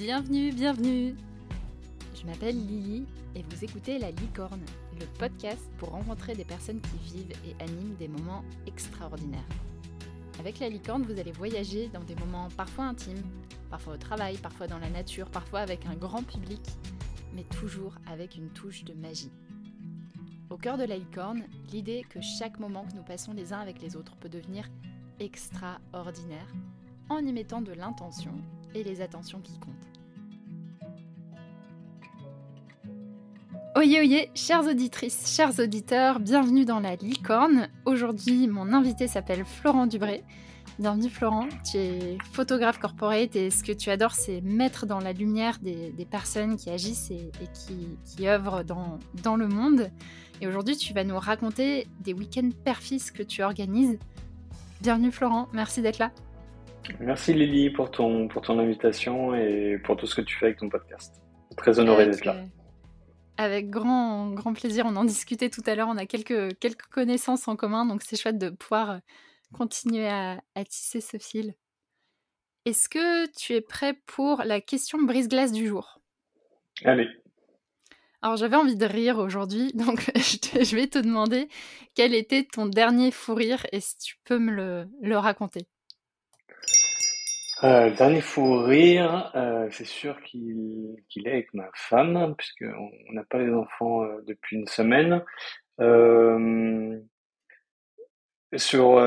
Bienvenue, bienvenue Je m'appelle Lily et vous écoutez La Licorne, le podcast pour rencontrer des personnes qui vivent et animent des moments extraordinaires. Avec La Licorne, vous allez voyager dans des moments parfois intimes, parfois au travail, parfois dans la nature, parfois avec un grand public, mais toujours avec une touche de magie. Au cœur de La Licorne, l'idée que chaque moment que nous passons les uns avec les autres peut devenir extraordinaire en y mettant de l'intention et les attentions qui comptent. Oyez, oyez, chères auditrices, chers auditeurs, bienvenue dans la licorne. Aujourd'hui, mon invité s'appelle Florent Dubré. Bienvenue Florent, tu es photographe corporate et ce que tu adores, c'est mettre dans la lumière des, personnes qui agissent et, qui, qui, œuvrent dans, dans le monde. Et aujourd'hui, tu vas nous raconter des week-ends perfis que tu organises. Bienvenue Florent, merci d'être là. Merci Lily pour ton, pour ton invitation et pour tout ce que tu fais avec ton podcast. Très honoré d'être là. Avec grand, grand plaisir. On en discutait tout à l'heure. On a quelques, quelques connaissances en commun, donc c'est chouette de pouvoir euh, continuer à, à tisser ce fil. Est-ce que tu es prêt pour la question brise-glace du jour? Allez. Alors j'avais envie de rire aujourd'hui, donc je, vais te demander quel était ton dernier fou rire et si tu peux me le, le raconter. Euh, le dernier fou rire, euh, c'est sûr qu'il est avec ma femme, puisqu'on n'a pas les enfants euh, depuis une semaine. Sur,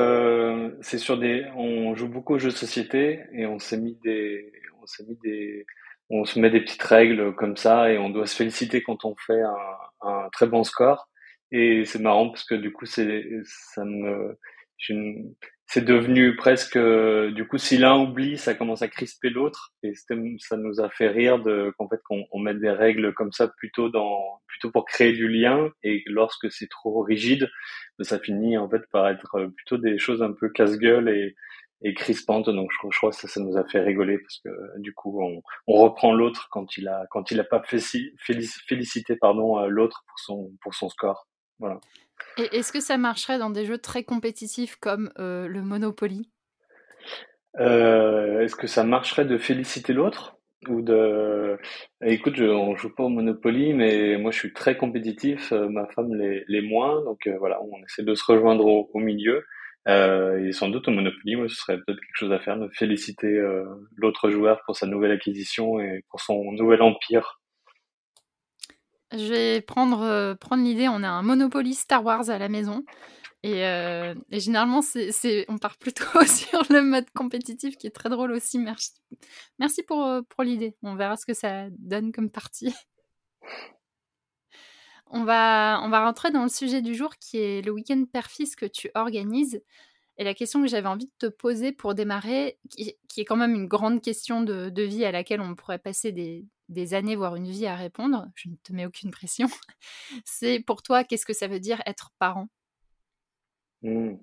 c'est sur des, on joue beaucoup aux jeux de société et on s'est mis des, on s'est mis des, on se met des petites règles comme ça et on doit se féliciter quand on fait un, un très bon score. Et c'est marrant parce que du coup, c'est, ça me, c'est devenu presque, du coup, si l'un oublie, ça commence à crisper l'autre, et ça nous a fait rire de qu'en fait qu'on on mette des règles comme ça plutôt dans, plutôt pour créer du lien, et lorsque c'est trop rigide, ça finit en fait par être plutôt des choses un peu casse-gueule et, et crispantes. Donc je, je, crois que ça, ça nous a fait rigoler parce que du coup, on, on reprend l'autre quand il a, quand il a pas félicité pardon l'autre pour son, pour son score. Voilà. Et est-ce que ça marcherait dans des jeux très compétitifs comme euh, le Monopoly? Euh, Est-ce que ça marcherait de féliciter l'autre? Ou de écoute je, on joue pas au Monopoly mais moi je suis très compétitif euh, ma femme les, les moins donc voilà on essaie de se rejoindre au, au milieu. Et sans doute au Monopoly moi, ce serait peut-être quelque chose à faire de féliciter l'autre joueur pour sa nouvelle acquisition et pour son nouvel empire je vais prendre, euh, prendre l'idée, on a un Monopoly Star Wars à la maison. Et, euh, généralement, c'est, on part plutôt sur le mode compétitif qui est très drôle aussi. Merci, merci pour, euh, pour l'idée. On verra ce que ça donne comme partie. On va, on va rentrer dans le sujet du jour qui est le week-end perfis que tu organises. Et la question que j'avais envie de te poser pour démarrer, qui, est quand même une grande question de, de, vie à laquelle on pourrait passer des, des années, voire une vie à répondre, je ne te mets aucune pression, c'est pour toi, qu'est-ce que ça veut dire être parent? Mmh.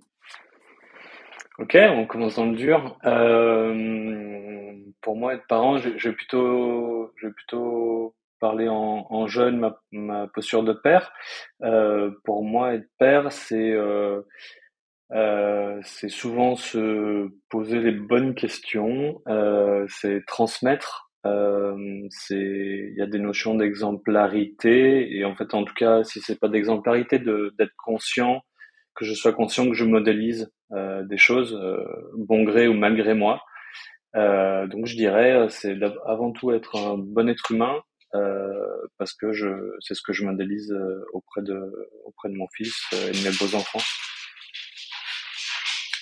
Ok, on commence dans le dur. Euh, pour moi, être parent, je, vais plutôt, je vais plutôt parler en, jeune ma, posture de père. Euh, pour moi, être père, c'est euh, c'est souvent se poser les bonnes questions, c'est transmettre euh, c'est, il y a des notions d'exemplarité et en fait, en tout cas, si c'est pas d'exemplarité, de d'être conscient, que je sois conscient que je modélise euh, des choses, euh, bon gré ou malgré moi. Euh, donc, je dirais, c'est avant tout être un bon être humain euh, parce que je, c'est ce que je modélise auprès de auprès de mon fils et de mes beaux enfants.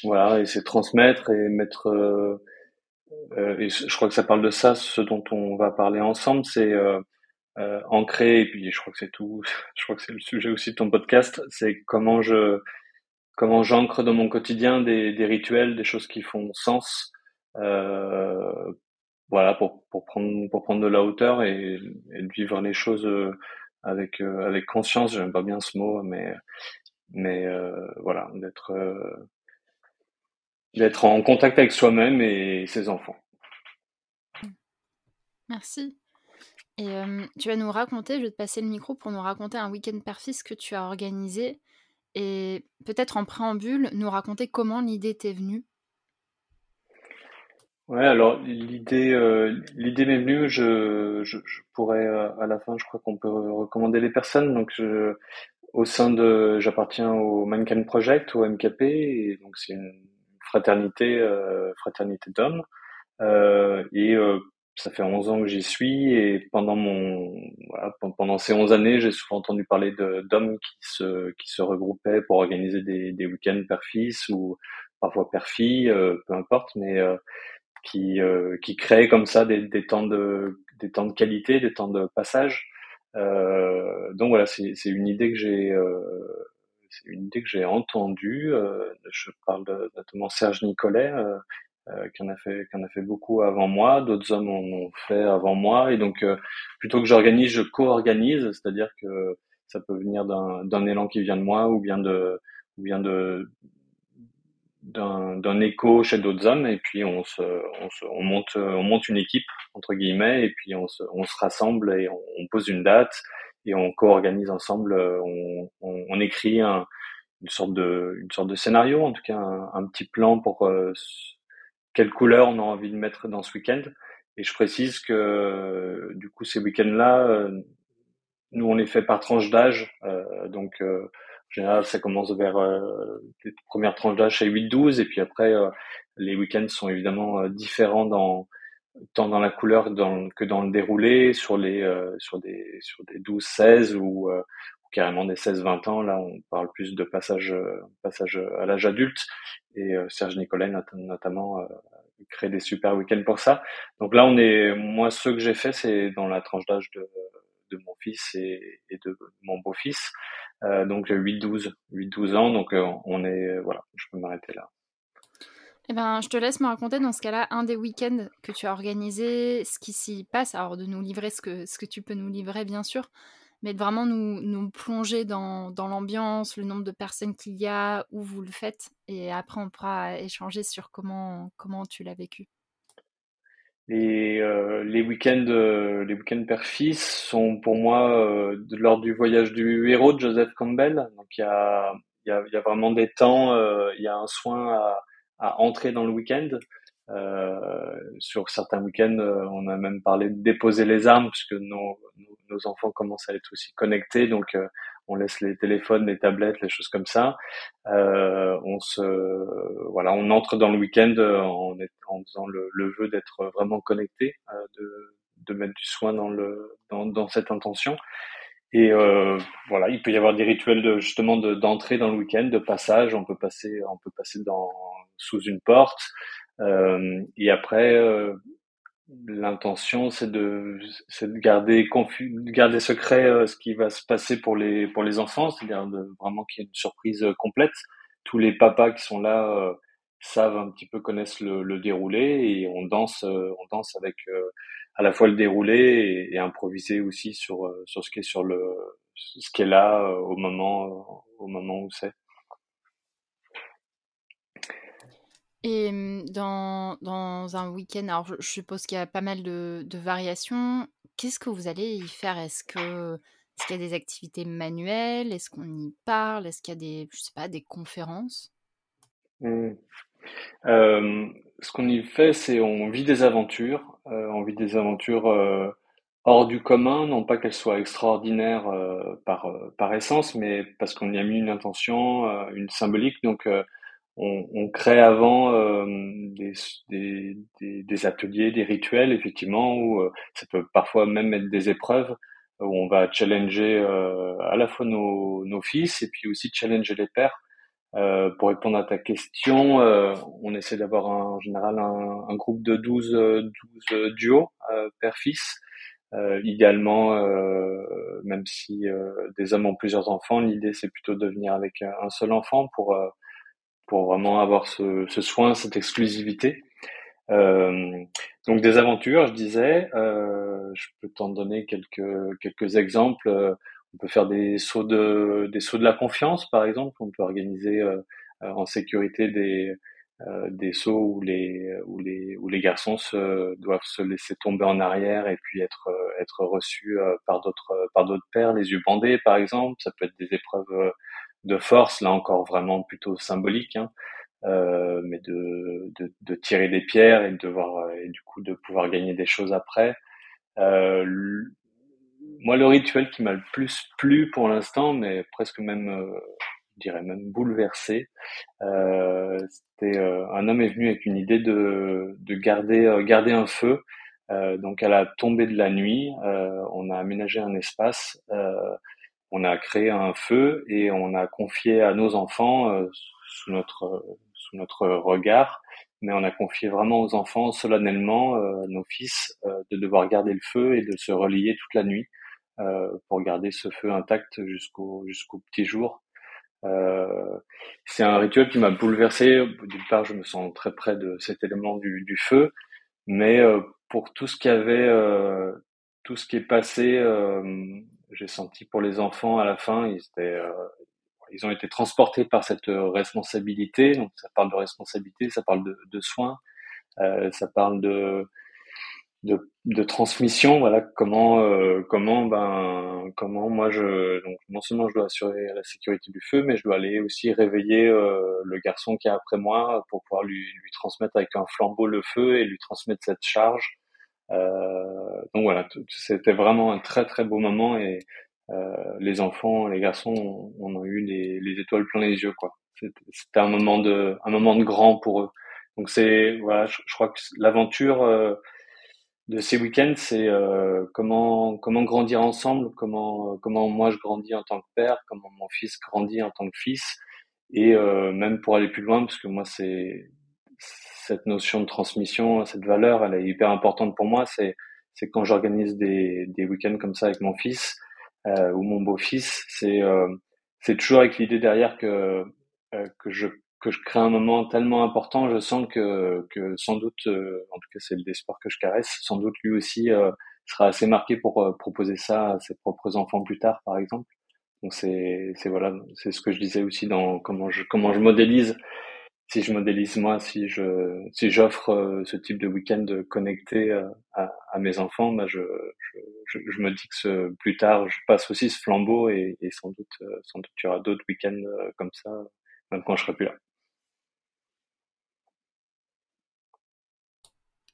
Voilà, et c'est transmettre et mettre euh, et je crois que ça parle de ça, ce dont on va parler ensemble, c'est euh, euh, ancrer, et puis je crois que c'est tout, je crois que c'est le sujet aussi de ton podcast, c'est comment je comment j'ancre dans mon quotidien des, des rituels, des choses qui font sens, euh, voilà, pour, pour prendre pour prendre de la hauteur et, et vivre les choses euh, avec euh, avec conscience. J'aime pas bien ce mot, mais mais voilà, d'être d'être en contact avec soi-même et ses enfants. Merci. Et euh, tu vas nous raconter, je vais te passer le micro pour nous raconter un week-end perfis que tu as organisé et peut-être en préambule nous raconter comment l'idée t'est venue. Ouais, alors l'idée, euh, l'idée m'est venue. Je, je, je pourrais euh, à la fin, je crois qu'on peut recommander les personnes. Donc, je, au sein de, j'appartiens au Mankind Project, au MKP, et donc c'est une fraternité, euh, fraternité d'hommes. Euh, et euh, ça fait 11 ans que j'y suis, et pendant mon, voilà, pendant ces 11 années, j'ai souvent entendu parler d'hommes qui se, qui se regroupaient pour organiser des, des week-ends père-fils ou parfois père-fille, euh, peu importe, mais qui, euh, qui crée comme ça des, des, temps de, des temps de qualité, des temps de passage. Euh, donc voilà, c'est une idée que j'ai euh, une idée que j'ai entendue. Euh, je parle de, notamment Serge Nicolet, euh, euh, qui en a fait qui en a fait beaucoup avant moi. D'autres hommes ont fait avant moi. Et donc plutôt que j'organise, je co-organise, c'est-à-dire que ça peut venir d'un élan qui vient de moi ou bien de ou bien de d'un écho chez d'autres hommes et puis on se, on se, on monte on monte une équipe entre guillemets et puis on se, on se rassemble et on pose une date et on co-organise ensemble on, on, on écrit un, une sorte de une sorte de scénario en tout cas un, petit plan pour euh, quelle couleur on a envie de mettre dans ce week-end. Et je précise que du coup ces week-ends là euh, nous on les fait par tranche d'âge euh, donc euh, en général, ça commence vers euh, les premières tranches d'âge chez 8-12 et puis après, euh, les week-ends sont évidemment euh, différents dans tant dans la couleur dans, que dans le déroulé sur les sur des sur des 12-16 ou, ou, carrément des 16-20 ans. Là, on parle plus de passage passage à l'âge adulte et Serge Nicolet notamment crée des super week-ends pour ça. Donc là, on est moi ce que j'ai fait, c'est dans la tranche d'âge de de mon fils et, et de mon beau-fils. Euh, donc 8-12, 8-12 ans, donc euh, on est, voilà, je peux m'arrêter là. Eh ben, je te laisse me raconter dans ce cas-là un des week-ends que tu as organisé, ce qui s'y passe, alors de nous livrer ce que, ce que tu peux nous livrer bien sûr, mais de vraiment nous, nous plonger dans, dans l'ambiance, le nombre de personnes qu'il y a, où vous le faites, et après on pourra échanger sur comment, comment tu l'as vécu. Et euh, les week-ends, euh, les week-ends père-fils sont pour moi euh, lors du voyage du héros de Joseph Campbell. Donc il y a, y, a, y a vraiment des temps, euh, il y a un soin à, à entrer dans le week-end. Euh, sur certains week-ends, on a même parlé de déposer les armes puisque nos, nos, enfants commencent à être aussi connectés. Donc on laisse les téléphones, les tablettes, les choses comme ça. Euh, on se, voilà, on entre dans le week-end en, en faisant le, le vœu d'être vraiment connecté, euh, de, de mettre du soin dans le, dans, dans cette intention. Et euh, voilà, il peut y avoir des rituels de justement d'entrée dans le week-end, de passage. On peut passer, on peut passer dans sous une porte. Euh, et après, euh, l'intention c'est de c'est de garder confus de garder secret euh, ce qui va se passer pour les pour les enfants c'est-à-dire vraiment qu'il y ait une surprise euh, complète tous les papas qui sont là euh, savent un petit peu connaissent le, le déroulé et on danse on danse avec à la fois le déroulé et, et, improviser aussi sur sur ce qui est sur le ce qui est là au moment au moment où c'est. Et mmh, dans, dans un week-end, alors je, je suppose qu'il y a pas mal de, de variations. Qu'est-ce que vous allez y faire? Est-ce que est-ce qu'il y a des activités manuelles? Est-ce qu'on y parle? Est-ce qu'il y a des, je sais pas, des conférences? Mmh. euh, Ce qu'on y fait, c'est on vit des aventures. Euh, on vit des aventures euh, hors du commun, non pas qu'elles soient extraordinaires euh, par, euh, par essence, mais parce qu'on y a mis une intention, euh, une symbolique. Donc on, on, crée avant euh, des, des, des, des, ateliers, des rituels, effectivement, où euh, ça peut parfois même être des épreuves, où on va challenger euh, à la fois nos, nos, fils et puis aussi challenger les pères. Euh, pour répondre à ta question, euh, on essaie d'avoir en général un, un, groupe de 12, 12 duos père-fils. idéalement, même si des hommes ont plusieurs enfants, l'idée c'est plutôt de venir avec un seul enfant pour pour vraiment avoir ce, ce soin, cette exclusivité. Euh, donc des aventures, je disais, euh, je peux t'en donner quelques quelques exemples. On peut faire des sauts de des sauts de la confiance, par exemple. On peut organiser euh, en sécurité des euh, des sauts où les où les où les garçons se, doivent se laisser tomber en arrière et puis être être reçus euh, par d'autres par d'autres pères, les yeux bandés, par exemple. Ça peut être des épreuves de force, là encore vraiment plutôt symbolique, hein, euh, mais de, de, de, tirer des pierres et de devoir et du coup de pouvoir gagner des choses après. Euh, moi, le rituel qui m'a le plus plu pour l'instant, mais presque même, euh, je dirais même bouleversé, euh, c'était euh, un homme est venu avec une idée de, de garder, euh, garder un feu. donc à la tombée de la nuit, on a aménagé un espace, on a créé un feu et on a confié à nos enfants sous notre sous notre regard mais on a confié vraiment aux enfants solennellement, euh, nos fils, euh, de devoir garder le feu et de se relier toute la nuit pour garder ce feu intact jusqu'au jusqu'au petit jour. c'est un rituel qui m'a bouleversé. D'une part, je me sens très près de cet élément du, du feu, mais pour tout ce qui avait, tout ce qui est passé, j'ai senti pour les enfants à la fin, ils étaient ils ont été transportés par cette euh, responsabilité. Donc ça parle de responsabilité, ça parle de, de soins, euh, ça parle de, de, de transmission. Voilà comment euh, comment ben comment moi je donc non seulement je dois assurer la sécurité du feu, mais je dois aller aussi réveiller euh, le garçon qui est après moi pour pouvoir lui lui transmettre avec un flambeau le feu et lui transmettre cette charge. Euh, donc voilà, c'était vraiment un très très beau moment et euh, les enfants, les garçons, on, a eu les, les, étoiles plein les yeux, quoi. C'était un moment de, un moment de grand pour eux. Donc c'est, voilà, je, crois que l'aventure euh, de ces week-ends, c'est euh, comment comment grandir ensemble, comment comment moi je grandis en tant que père, comment mon fils grandit en tant que fils, et euh, même pour aller plus loin, parce que moi c'est cette notion de transmission, cette valeur, elle est hyper importante pour moi. C'est c'est quand j'organise des des week-ends comme ça avec mon fils, euh, ou mon beau-fils, c'est euh, c'est toujours avec l'idée derrière que euh, que je que je crée un moment tellement important, je sens que que sans doute, en tout cas c'est l'espoir que je caresse, sans doute lui aussi sera assez marqué pour proposer ça à ses propres enfants plus tard, par exemple. Donc c'est voilà, c'est ce que je disais aussi dans comment je comment je modélise si je modélise moi, si je si j'offre euh, ce type de week-end connecté euh, à, à, mes enfants, bah je, je, je, me dis que ce, plus tard, je passe aussi ce flambeau et, et sans doute euh, sans doute il y aura d'autres week-ends comme ça, même quand je serai plus là.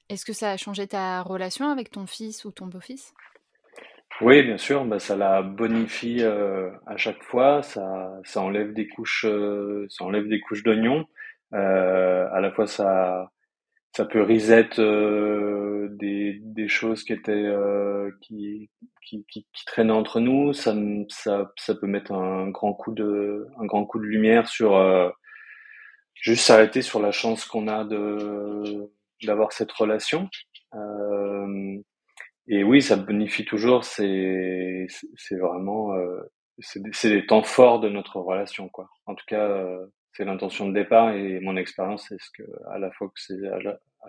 Est-ce que ça a changé ta relation avec ton fils ou ton beau-fils? Oui, bien sûr, bah ça la bonifie euh, à chaque fois, ça, ça enlève des couches, euh, ça enlève des couches d'oignons. Euh, à la fois, ça, ça peut reset des, des choses qui étaient qui, qui, traînaient entre nous. Ça, ça, ça peut mettre un grand coup de un grand coup de lumière sur juste s'arrêter sur la chance qu'on a de d'avoir cette relation. Euh, et oui, ça bonifie toujours. C'est c'est vraiment euh, c'est des temps forts de notre relation, quoi. En tout cas, c'est l'intention de départ et mon expérience, c'est ce que, à la fois que c'est à,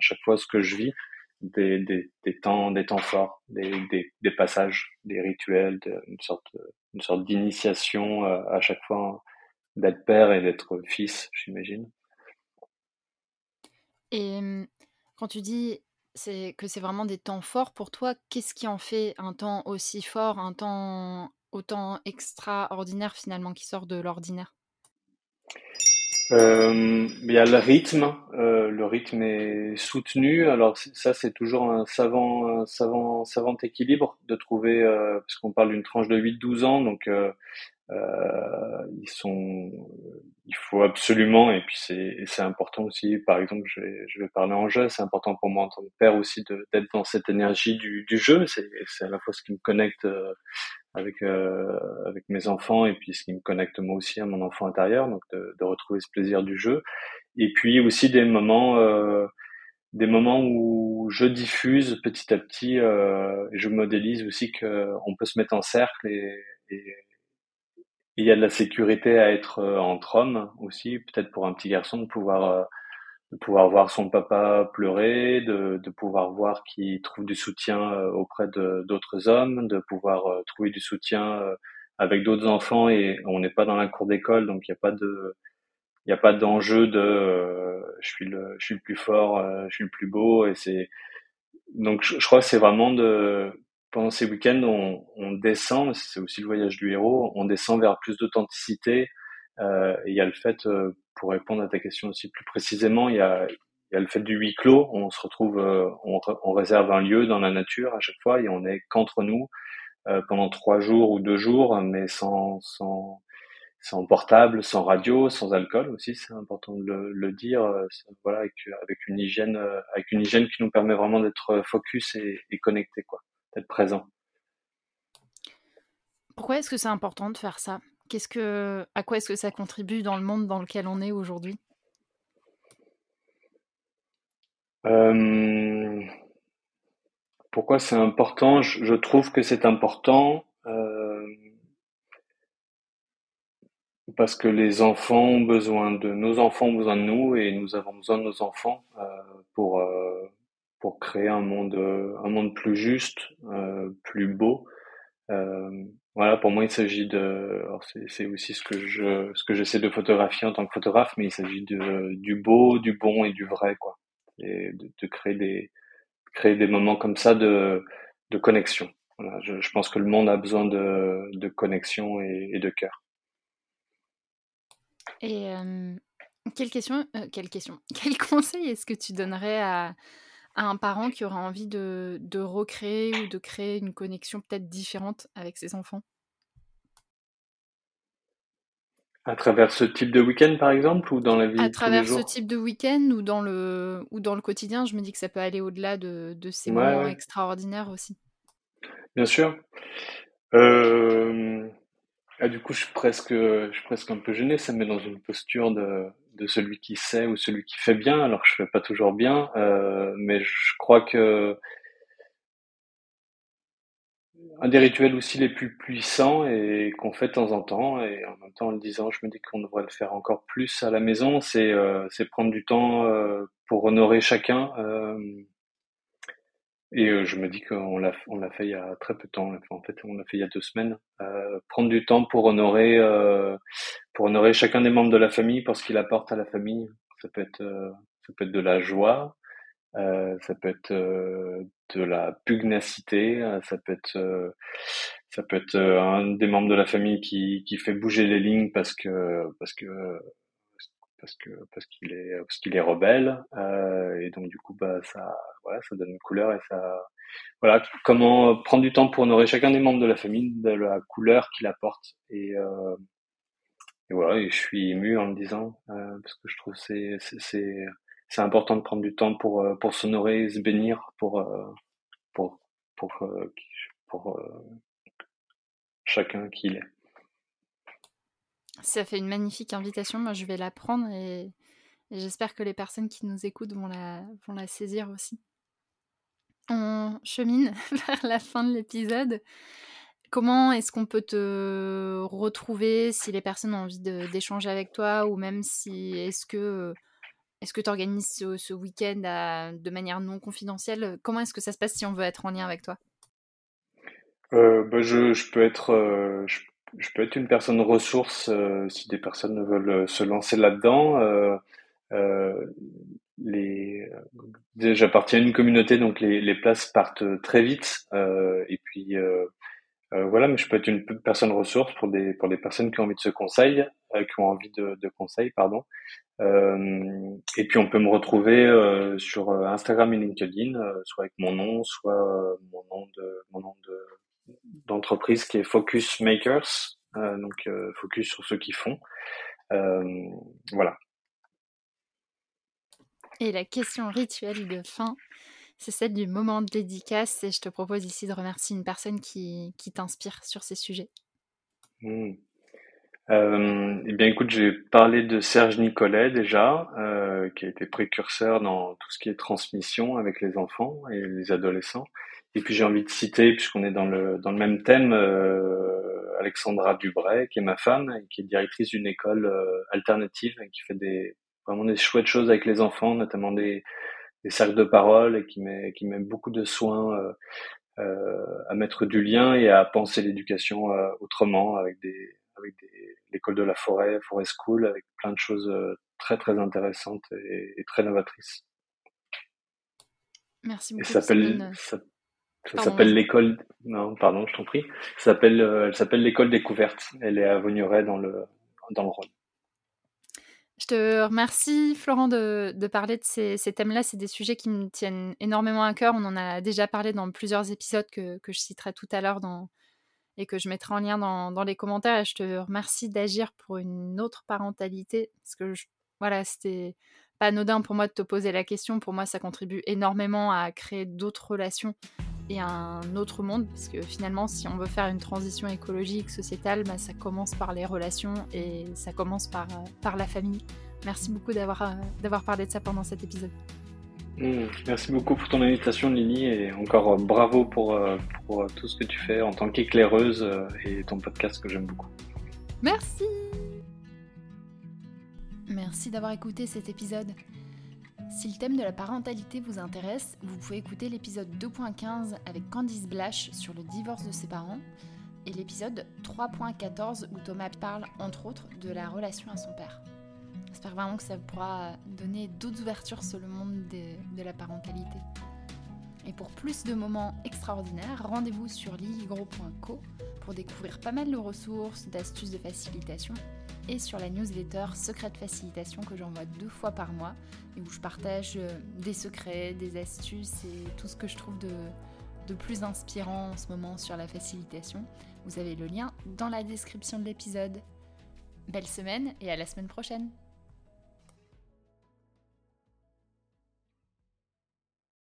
chaque fois ce que je vis, des, des, des temps, des temps forts, des, des, des passages, des rituels, une sorte, une sorte d'initiation euh, à chaque fois d'être père et d'être fils, j'imagine. Et hum, quand tu dis que c'est vraiment des temps forts pour toi, qu'est-ce qui en fait un temps aussi fort, un temps autant extraordinaire finalement qui sort de l'ordinaire? Euh, il y a le rythme, euh, le rythme est soutenu. Alors ça, c'est toujours un savant, savant, savant équilibre de trouver, euh, parce qu'on parle d'une tranche de 8-12 ans, donc euh, euh, ils sont, il faut absolument, et puis c'est, c'est important aussi. Par exemple, je vais, je vais parler en jeu. C'est important pour moi en tant que père aussi d'être dans cette énergie du, du jeu. C'est, c'est à la fois ce qui me connecte euh, avec euh, avec mes enfants et puis ce qui me connecte moi aussi à mon enfant intérieur, donc de, de retrouver ce plaisir du jeu. Et puis aussi des moments euh, des moments où je diffuse petit à petit euh, je modélise aussi que on peut se mettre en cercle et, et il y a de la sécurité à être euh, entre hommes aussi, peut-être pour un petit garçon de pouvoir euh, de pouvoir voir son papa pleurer, de, de pouvoir voir qu'il trouve du soutien euh, auprès d'autres hommes, de pouvoir trouver du soutien avec d'autres enfants et on n'est pas dans la cour d'école donc il n'y a pas de il n'y a pas d'enjeu de je suis le je suis le plus fort, je suis le plus beau et c'est donc je, je crois que c'est vraiment de pendant ces week-ends, on, on descend, c'est aussi le voyage du héros, on descend vers plus d'authenticité. Euh, il y a le fait, euh, pour répondre à ta question aussi plus précisément, il y a, y a le fait du huis clos. On se retrouve, on, on, réserve un lieu dans la nature à chaque fois et on est qu'entre nous pendant trois jours ou deux jours, mais sans, sans, sans portable, sans radio, sans alcool aussi, c'est important de le, le dire. Voilà, avec, avec, une hygiène, avec une hygiène qui nous permet vraiment d'être focus et, et connecté, quoi, d'être présent. Pourquoi est-ce que c'est important de faire ça? Qu'est-ce que, à quoi est-ce que ça contribue dans le monde dans lequel on est aujourd'hui? Euh, Pourquoi c'est important? Je, trouve que c'est important euh, parce que les enfants ont besoin de nos enfants ont besoin de nous et nous avons besoin de nos enfants euh, pour pour créer un monde un monde plus juste, plus beau. Voilà, pour moi, il s'agit de. C'est aussi ce que je, ce que j'essaie de photographier en tant que photographe, mais il s'agit de du beau, du bon et du vrai, quoi. Et de, créer des créer des moments comme ça de de connexion. Voilà, je, pense que le monde a besoin de de connexion et, et de cœur. Et euh, quelle question, euh, quelle question, quel conseil est-ce que tu donnerais à à un parent qui aurait envie de, de recréer ou de créer une connexion peut-être différente avec ses enfants? À travers ce type de week-end, par exemple, ou dans la vie À travers ce type de week-end ou dans le ou dans le quotidien, je me dis que ça peut aller au-delà de, de ces moments extraordinaires aussi. Bien sûr. Euh, ah, du coup, je suis presque, je suis presque un peu gêné. Ça me met dans une posture de, de celui qui sait ou celui qui fait bien, alors je fais pas toujours bien. Euh, mais je crois que un des rituels aussi les plus puissants et qu'on fait de temps en temps, et en même temps en le disant, je me dis qu'on devrait le faire encore plus à la maison, c'est euh, prendre du temps euh, pour honorer chacun. Et euh, je me dis qu'on l'a on l'a fait il y a très peu de temps. En fait, on l'a fait il y a deux semaines. Euh, prendre du temps pour honorer euh, pour honorer chacun des membres de la famille pour ce qu'il apporte à la famille. Ça peut être euh, ça peut être de la joie, euh, ça peut être de la pugnacité, ça peut être ça peut être un des membres de la famille qui qui fait bouger les lignes parce que parce que parce que parce qu'il est parce qu'il est rebelle euh, et donc du coup bah ça voilà ça donne une couleur et ça voilà comment prendre du temps pour honorer chacun des membres de la famille de la couleur qu'il apporte et, euh, et voilà je suis ému en le disant euh, parce que je trouve c'est c'est c'est important de prendre du temps pour euh, pour s'honorer se bénir pour pour pour pour, pour chacun qui il est ça fait une magnifique invitation. Moi, je vais la prendre et, j'espère que les personnes qui nous écoutent vont la, vont la saisir aussi. On chemine vers la fin de l'épisode. Comment est-ce qu'on peut te retrouver si les personnes ont envie d'échanger avec toi ou même si est-ce que est-ce que tu organises ce, week-end de manière non confidentielle? Comment est-ce que ça se passe si on veut être en lien avec toi? Euh, bah, je, peux être, euh, je peux être une personne ressource euh, si des personnes veulent se lancer là-dedans. Euh, euh, les, j'appartiens à une communauté, donc les, les places partent très vite. et puis voilà, mais je peux être une personne ressource pour des pour des personnes qui ont envie de se conseil, qui ont envie de, de conseils, pardon. et puis on peut me retrouver sur Instagram et LinkedIn, soit avec mon nom, soit mon nom de mon nom de d'entreprise qui est Focus Makers, euh, donc euh, focus sur ceux qui font. Euh, voilà. Et la question rituelle de fin, c'est celle du moment de dédicace et je te propose ici de remercier une personne qui, qui t'inspire sur ces sujets. Hmm. eh bien, écoute, j'ai parlé de Serge Nicolet déjà, qui a été précurseur dans tout ce qui est transmission avec les enfants et les adolescents. Et puis j'ai envie de citer, puisqu'on est dans le, dans le même thème, euh, Alexandra Dubray, qui est ma femme, et qui est directrice d'une école euh, alternative, et qui fait des, vraiment des chouettes choses avec les enfants, notamment des, des cercles de parole, et qui met, qui met beaucoup de soins euh, euh à mettre du lien et à penser l'éducation euh, autrement, avec des, avec des, l'école de la forêt, Forest School, avec plein de choses très très intéressantes et, et très novatrices. Merci beaucoup. Et s'appelle, ça s'appelle l'école. Non, pardon, je t'en prie. Ça s'appelle, euh, elle s'appelle l'école découverte. Elle est à Vaugneray dans le dans le Rhône. Je te remercie, Florent, de, parler de ces, thèmes-là. C'est des sujets qui me tiennent énormément à cœur. On en a déjà parlé dans plusieurs épisodes que, je citerai tout à l'heure et que je mettrai en lien dans, les commentaires. Je te remercie d'agir pour une autre parentalité. Parce que, voilà, c'était pas anodin pour moi de te poser la question. Pour moi, ça contribue énormément à créer d'autres relations et un autre monde, parce que finalement, si on veut faire une transition écologique, sociétale, bah, ça commence par les relations et ça commence par, euh, par la famille. Merci beaucoup d'avoir euh, d'avoir parlé de ça pendant cet épisode. Mmh, merci beaucoup pour ton invitation, Lily, et encore euh, bravo pour, pour tout ce que tu fais en tant qu'éclaireuse et ton podcast que j'aime beaucoup. Merci. Merci d'avoir écouté cet épisode. Si le thème de la parentalité vous intéresse, vous pouvez écouter l'épisode 2.15 avec Candice Blash sur le divorce de ses parents et l'épisode 3.14 où Thomas parle entre autres de la relation à son père. J'espère vraiment que ça pourra donner d'autres ouvertures sur le monde de, la parentalité. Et pour plus de moments extraordinaires, rendez-vous sur liligro.co pour découvrir pas mal de ressources, d'astuces de facilitation et sur la newsletter Secret de Facilitation que j'envoie deux fois par mois et où je partage euh, des secrets, des astuces et tout ce que je trouve de, de plus inspirant en ce moment sur la facilitation. Vous avez le lien dans la description de l'épisode. Belle semaine et à la semaine prochaine